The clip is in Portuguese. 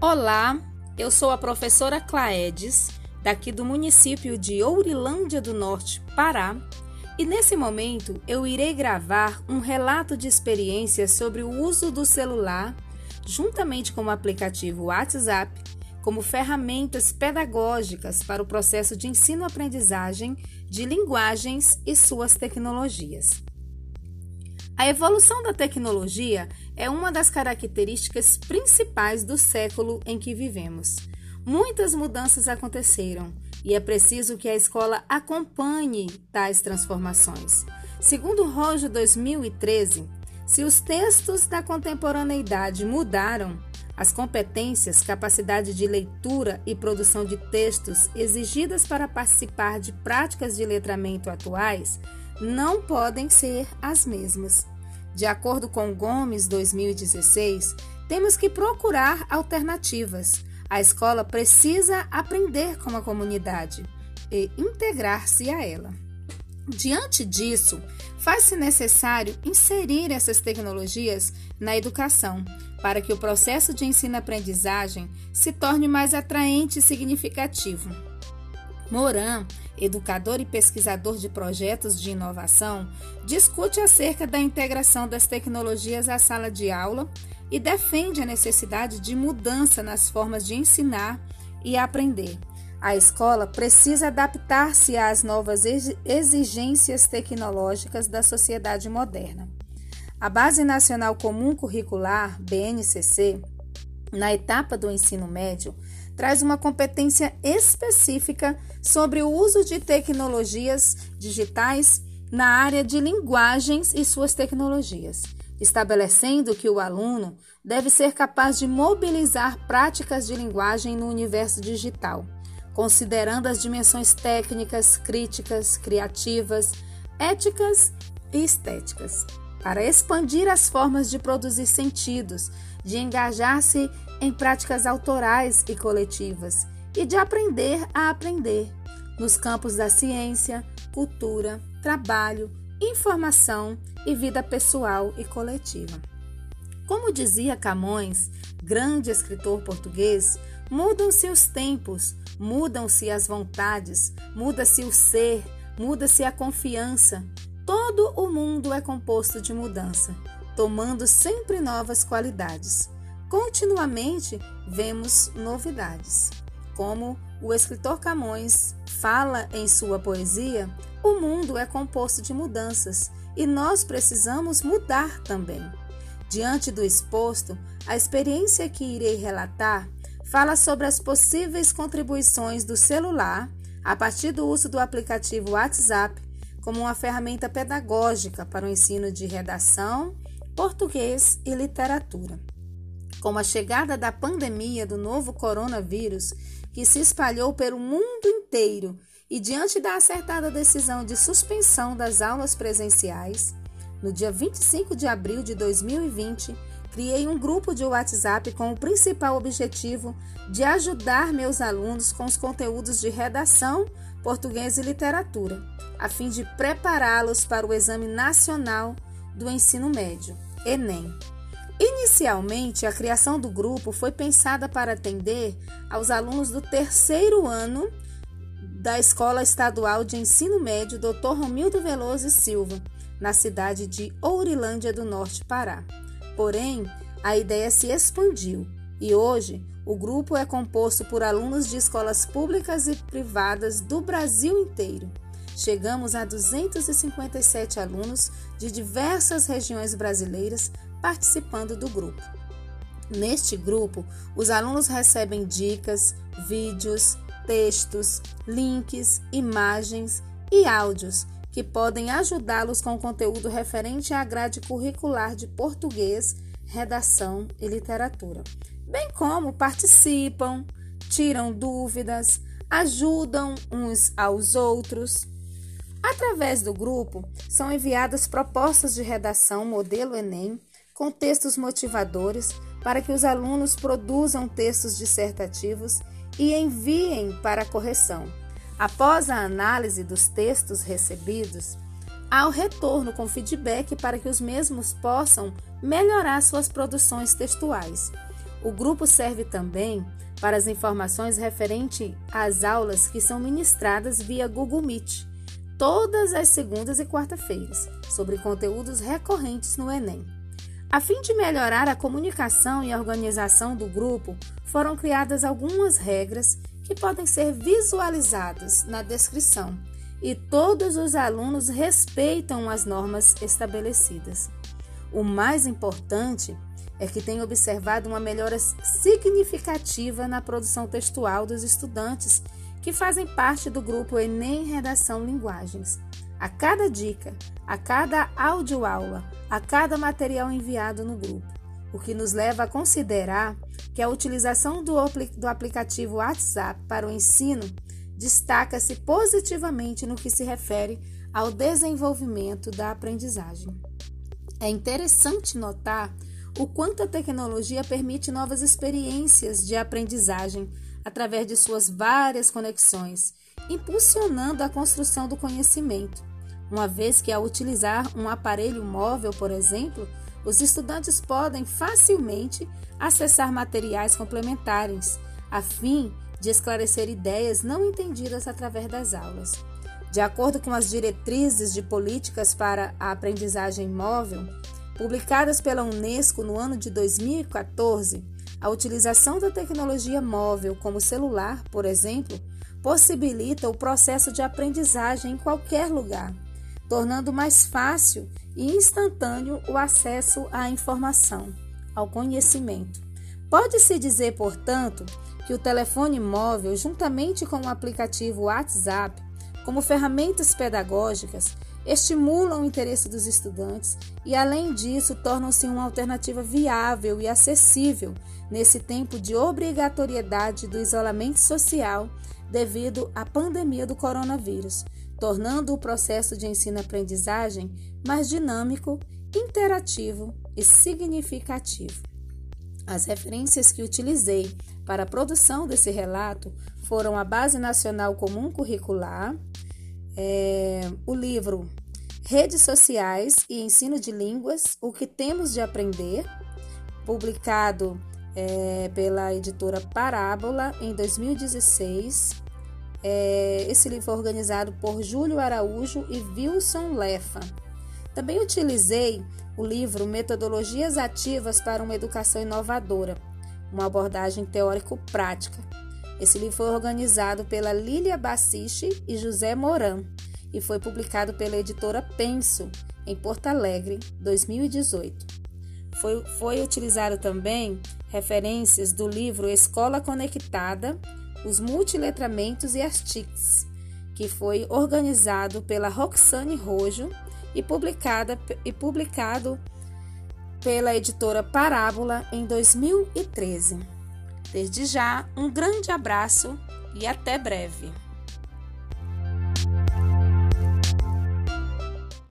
Olá, eu sou a professora Claedes, daqui do município de Ourilândia do Norte, Pará, e nesse momento eu irei gravar um relato de experiência sobre o uso do celular, juntamente com o aplicativo WhatsApp, como ferramentas pedagógicas para o processo de ensino-aprendizagem de linguagens e suas tecnologias. A evolução da tecnologia é uma das características principais do século em que vivemos. Muitas mudanças aconteceram e é preciso que a escola acompanhe tais transformações. Segundo Rojo 2013, se os textos da contemporaneidade mudaram, as competências, capacidade de leitura e produção de textos exigidas para participar de práticas de letramento atuais não podem ser as mesmas. De acordo com Gomes 2016, temos que procurar alternativas. A escola precisa aprender com a comunidade e integrar-se a ela. Diante disso, faz-se necessário inserir essas tecnologias na educação, para que o processo de ensino-aprendizagem se torne mais atraente e significativo. Moran, educador e pesquisador de projetos de inovação, discute acerca da integração das tecnologias à sala de aula e defende a necessidade de mudança nas formas de ensinar e aprender. A escola precisa adaptar-se às novas exigências tecnológicas da sociedade moderna. A Base Nacional Comum Curricular, BNCC, na etapa do ensino médio, traz uma competência específica sobre o uso de tecnologias digitais na área de linguagens e suas tecnologias, estabelecendo que o aluno deve ser capaz de mobilizar práticas de linguagem no universo digital, considerando as dimensões técnicas, críticas, criativas, éticas e estéticas, para expandir as formas de produzir sentidos, de engajar-se em práticas autorais e coletivas e de aprender a aprender nos campos da ciência, cultura, trabalho, informação e vida pessoal e coletiva. Como dizia Camões, grande escritor português, mudam-se os tempos, mudam-se as vontades, muda-se o ser, muda-se a confiança. Todo o mundo é composto de mudança, tomando sempre novas qualidades. Continuamente vemos novidades. Como o escritor Camões fala em sua poesia, o mundo é composto de mudanças e nós precisamos mudar também. Diante do exposto, a experiência que irei relatar fala sobre as possíveis contribuições do celular a partir do uso do aplicativo WhatsApp como uma ferramenta pedagógica para o ensino de redação, português e literatura. Com a chegada da pandemia do novo coronavírus, que se espalhou pelo mundo inteiro, e diante da acertada decisão de suspensão das aulas presenciais, no dia 25 de abril de 2020, criei um grupo de WhatsApp com o principal objetivo de ajudar meus alunos com os conteúdos de redação, português e literatura, a fim de prepará-los para o Exame Nacional do Ensino Médio, Enem. Inicialmente, a criação do grupo foi pensada para atender aos alunos do terceiro ano da Escola Estadual de Ensino Médio Dr. Romildo Veloso e Silva, na cidade de Ourilândia do Norte, Pará. Porém, a ideia se expandiu e hoje o grupo é composto por alunos de escolas públicas e privadas do Brasil inteiro. Chegamos a 257 alunos de diversas regiões brasileiras participando do grupo. Neste grupo, os alunos recebem dicas, vídeos, textos, links, imagens e áudios que podem ajudá-los com conteúdo referente à grade curricular de português, redação e literatura, bem como participam, tiram dúvidas, ajudam uns aos outros. Através do grupo, são enviadas propostas de redação modelo Enem com textos motivadores para que os alunos produzam textos dissertativos e enviem para correção. Após a análise dos textos recebidos, há o retorno com feedback para que os mesmos possam melhorar suas produções textuais. O grupo serve também para as informações referente às aulas que são ministradas via Google Meet, todas as segundas e quarta-feiras, sobre conteúdos recorrentes no Enem. A fim de melhorar a comunicação e a organização do grupo, foram criadas algumas regras que podem ser visualizadas na descrição e todos os alunos respeitam as normas estabelecidas. O mais importante é que tem observado uma melhora significativa na produção textual dos estudantes que fazem parte do grupo Enem Redação Linguagens. A cada dica, a cada audioaula, a cada material enviado no grupo, o que nos leva a considerar que a utilização do, do aplicativo WhatsApp para o ensino destaca-se positivamente no que se refere ao desenvolvimento da aprendizagem. É interessante notar o quanto a tecnologia permite novas experiências de aprendizagem através de suas várias conexões, impulsionando a construção do conhecimento, uma vez que, ao utilizar um aparelho móvel, por exemplo, os estudantes podem facilmente acessar materiais complementares, a fim de esclarecer ideias não entendidas através das aulas. De acordo com as diretrizes de políticas para a aprendizagem móvel, publicadas pela Unesco no ano de 2014, a utilização da tecnologia móvel, como celular, por exemplo, possibilita o processo de aprendizagem em qualquer lugar, tornando mais fácil e instantâneo o acesso à informação, ao conhecimento. Pode-se dizer, portanto, que o telefone móvel, juntamente com o aplicativo WhatsApp, como ferramentas pedagógicas, estimulam o interesse dos estudantes e, além disso, tornam-se uma alternativa viável e acessível nesse tempo de obrigatoriedade do isolamento social devido à pandemia do coronavírus, tornando o processo de ensino-aprendizagem mais dinâmico, interativo e significativo. As referências que utilizei para a produção desse relato foram a Base Nacional Comum Curricular, é, o livro Redes Sociais e Ensino de Línguas: O que Temos de Aprender, publicado é, pela editora Parábola em 2016. É, esse livro foi organizado por Júlio Araújo e Wilson Lefa. Também utilizei o livro Metodologias Ativas para uma Educação Inovadora, uma abordagem teórico-prática, esse livro foi organizado pela Lília Bassiche e José Moran e foi publicado pela editora Penso, em Porto Alegre, 2018. Foi, foi utilizado também referências do livro Escola Conectada, Os Multiletramentos e as TICs, que foi organizado pela Roxane Rojo e, publicada, e publicado pela editora Parábola em 2013. Desde já, um grande abraço e até breve.